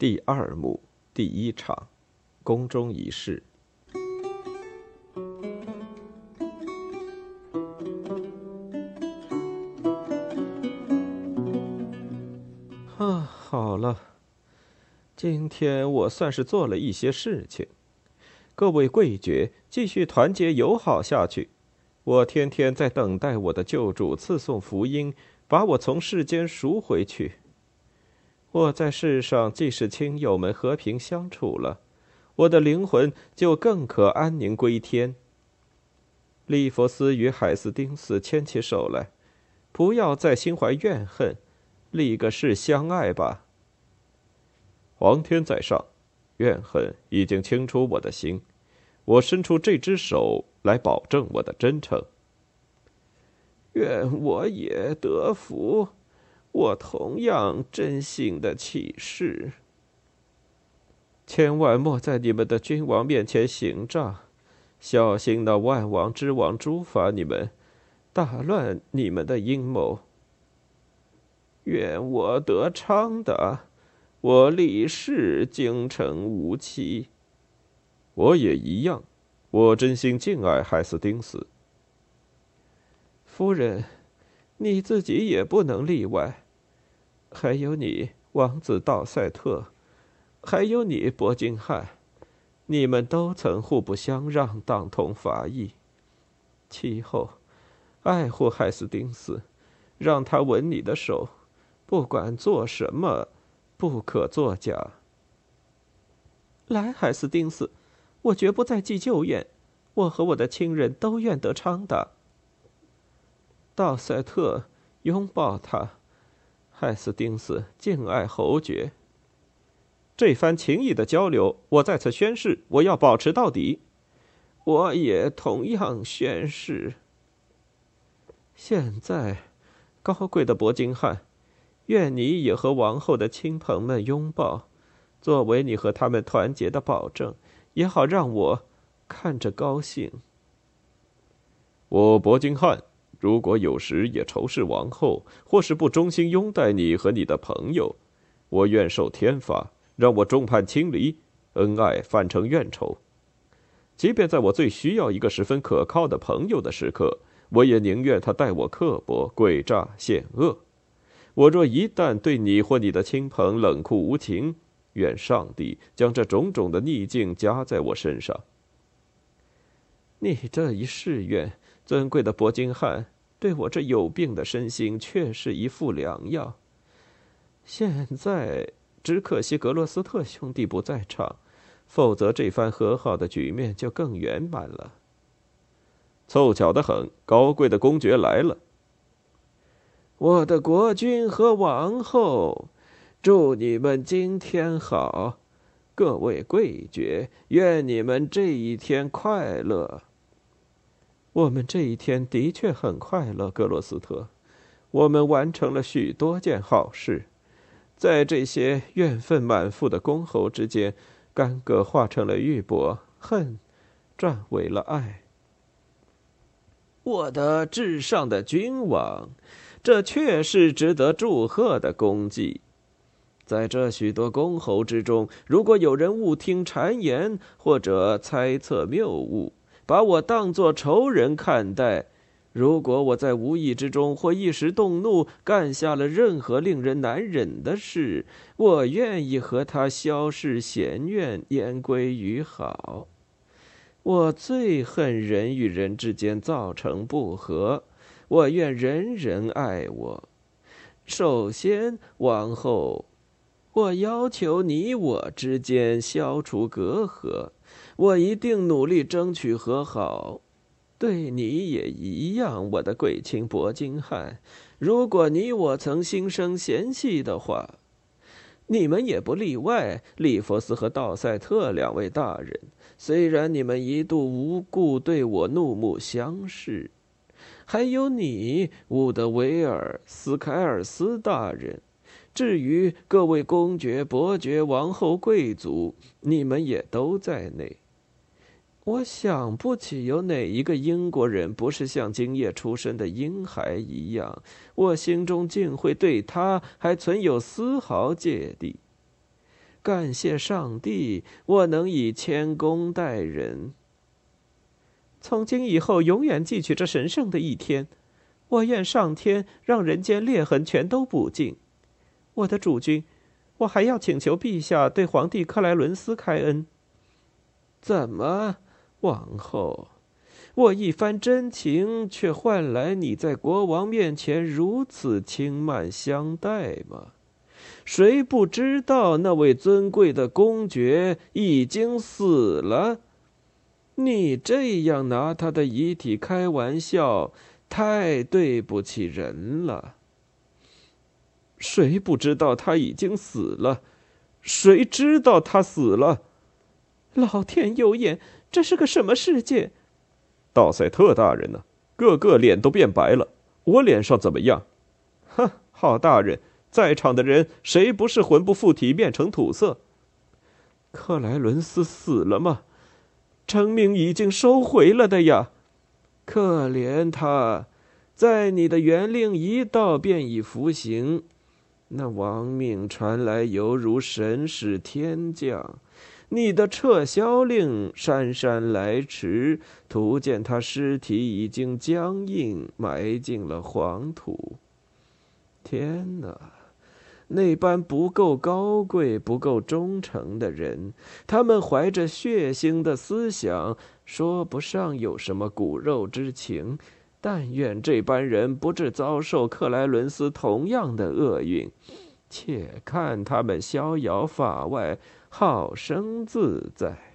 第二幕第一场，宫中仪式。啊，好了，今天我算是做了一些事情。各位贵爵，继续团结友好下去。我天天在等待我的救主赐送福音，把我从世间赎回去。我在世上既是亲友们和平相处了，我的灵魂就更可安宁归天。利弗斯与海斯丁斯牵起手来，不要再心怀怨恨，立个誓相爱吧。皇天在上，怨恨已经清出我的心，我伸出这只手来保证我的真诚。愿我也得福。我同样真心的起誓，千万莫在你们的君王面前行诈，小心那万王之王诛伐你们，打乱你们的阴谋。愿我得昌的，我立誓京城无欺。我也一样，我真心敬爱海斯丁斯夫人。你自己也不能例外，还有你，王子道赛特，还有你，伯金汉，你们都曾互不相让，党同伐异。其后，爱护海斯丁斯，让他吻你的手，不管做什么，不可作假。来，海斯丁斯，我绝不再记旧怨，我和我的亲人都愿得昌达。道赛特拥抱他，海斯丁斯敬爱侯爵。这番情谊的交流，我在此宣誓，我要保持到底。我也同样宣誓。现在，高贵的伯金汉，愿你也和王后的亲朋们拥抱，作为你和他们团结的保证，也好让我看着高兴。我伯金汉。如果有时也仇视王后，或是不忠心拥戴你和你的朋友，我愿受天罚，让我众叛亲离，恩爱反成怨仇。即便在我最需要一个十分可靠的朋友的时刻，我也宁愿他待我刻薄、诡诈、险恶。我若一旦对你或你的亲朋冷酷无情，愿上帝将这种种的逆境加在我身上。你这一誓愿。尊贵的伯金汉，对我这有病的身心，却是一副良药。现在只可惜格洛斯特兄弟不在场，否则这番和好的局面就更圆满了。凑巧的很，高贵的公爵来了。我的国君和王后，祝你们今天好，各位贵爵，愿你们这一天快乐。我们这一天的确很快乐，格罗斯特。我们完成了许多件好事，在这些怨愤满腹的公侯之间，干戈化成了玉帛，恨转为了爱。我的至上的君王，这确是值得祝贺的功绩。在这许多公侯之中，如果有人误听谗言，或者猜测谬误，把我当作仇人看待，如果我在无意之中或一时动怒干下了任何令人难忍的事，我愿意和他消逝嫌怨，言归于好。我最恨人与人之间造成不和，我愿人人爱我。首先，王后，我要求你我之间消除隔阂。我一定努力争取和好，对你也一样，我的贵亲伯金汉。如果你我曾心生嫌隙的话，你们也不例外。利弗斯和道赛特两位大人，虽然你们一度无故对我怒目相视，还有你，伍德维尔斯凯尔斯大人。至于各位公爵、伯爵、王后、贵族，你们也都在内。我想不起有哪一个英国人不是像今夜出生的婴孩一样，我心中竟会对他还存有丝毫芥蒂。感谢上帝，我能以谦恭待人。从今以后，永远记取这神圣的一天。我愿上天让人间裂痕全都补尽。我的主君，我还要请求陛下对皇帝克莱伦斯开恩。怎么，王后？我一番真情，却换来你在国王面前如此轻慢相待吗？谁不知道那位尊贵的公爵已经死了？你这样拿他的遗体开玩笑，太对不起人了。谁不知道他已经死了？谁知道他死了？老天有眼，这是个什么世界？道赛特大人呢？个个脸都变白了。我脸上怎么样？哼，好大人，在场的人谁不是魂不附体变成土色？克莱伦斯死了吗？成命已经收回了的呀。可怜他，在你的元令一到便已服刑。那亡命传来，犹如神使天降。你的撤销令姗姗来迟，图见他尸体已经僵硬，埋进了黄土。天哪！那般不够高贵、不够忠诚的人，他们怀着血腥的思想，说不上有什么骨肉之情。但愿这般人不致遭受克莱伦斯同样的厄运。且看他们逍遥法外。好生自在，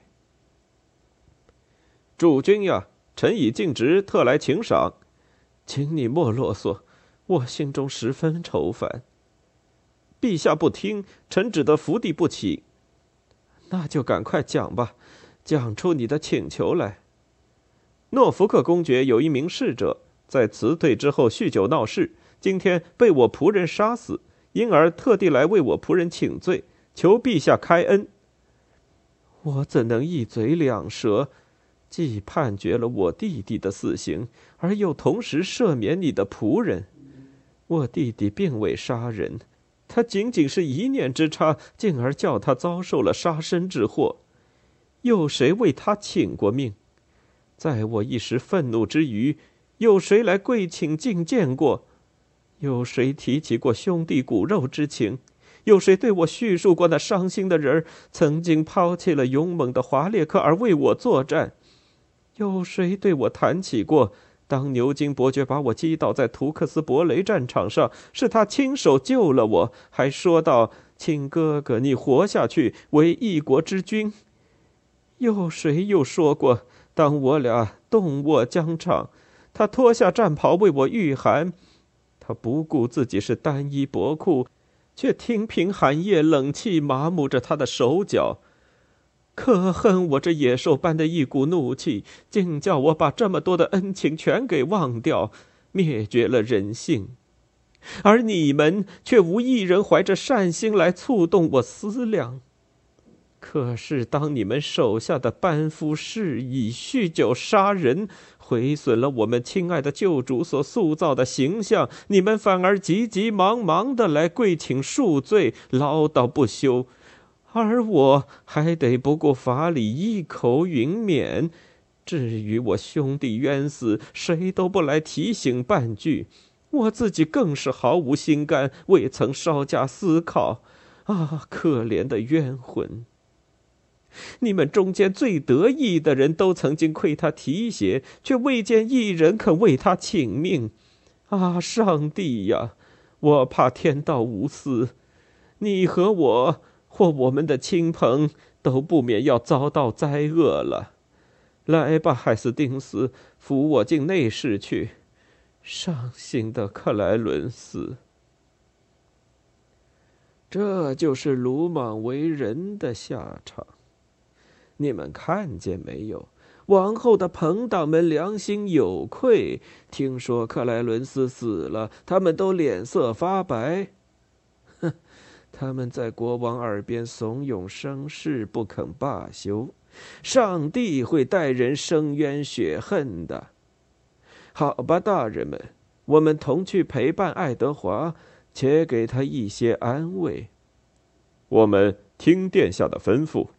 主君呀，臣已尽职，特来请赏，请你莫啰嗦，我心中十分愁烦。陛下不听，臣只得伏地不起。那就赶快讲吧，讲出你的请求来。诺福克公爵有一名侍者，在辞退之后酗酒闹事，今天被我仆人杀死，因而特地来为我仆人请罪。求陛下开恩。我怎能一嘴两舌，既判决了我弟弟的死刑，而又同时赦免你的仆人？我弟弟并未杀人，他仅仅是一念之差，进而叫他遭受了杀身之祸。有谁为他请过命？在我一时愤怒之余，有谁来跪请觐见过？有谁提起过兄弟骨肉之情？有谁对我叙述过那伤心的人曾经抛弃了勇猛的华列克而为我作战？有谁对我谈起过，当牛津伯爵把我击倒在图克斯伯雷战场上，是他亲手救了我？还说道：“亲哥哥，你活下去，为一国之君。”有谁又说过，当我俩动卧疆场，他脱下战袍为我御寒？他不顾自己是单衣薄裤。却听凭寒夜冷气麻木着他的手脚，可恨我这野兽般的一股怒气，竟叫我把这么多的恩情全给忘掉，灭绝了人性。而你们却无一人怀着善心来触动我思量。可是当你们手下的班夫肆意酗酒杀人，毁损了我们亲爱的救主所塑造的形象，你们反而急急忙忙的来跪请恕罪，唠叨不休，而我还得不顾法理一口允免。至于我兄弟冤死，谁都不来提醒半句，我自己更是毫无心肝，未曾稍加思考。啊，可怜的冤魂！你们中间最得意的人都曾经亏他提携，却未见一人肯为他请命。啊，上帝呀！我怕天道无私，你和我或我们的亲朋都不免要遭到灾厄了。来吧，海斯丁斯，扶我进内室去。伤心的克莱伦斯，这就是鲁莽为人的下场。你们看见没有？王后的朋党们良心有愧，听说克莱伦斯死了，他们都脸色发白。哼，他们在国王耳边怂恿生事，不肯罢休。上帝会带人伸冤雪恨的。好吧，大人们，我们同去陪伴爱德华，且给他一些安慰。我们听殿下的吩咐。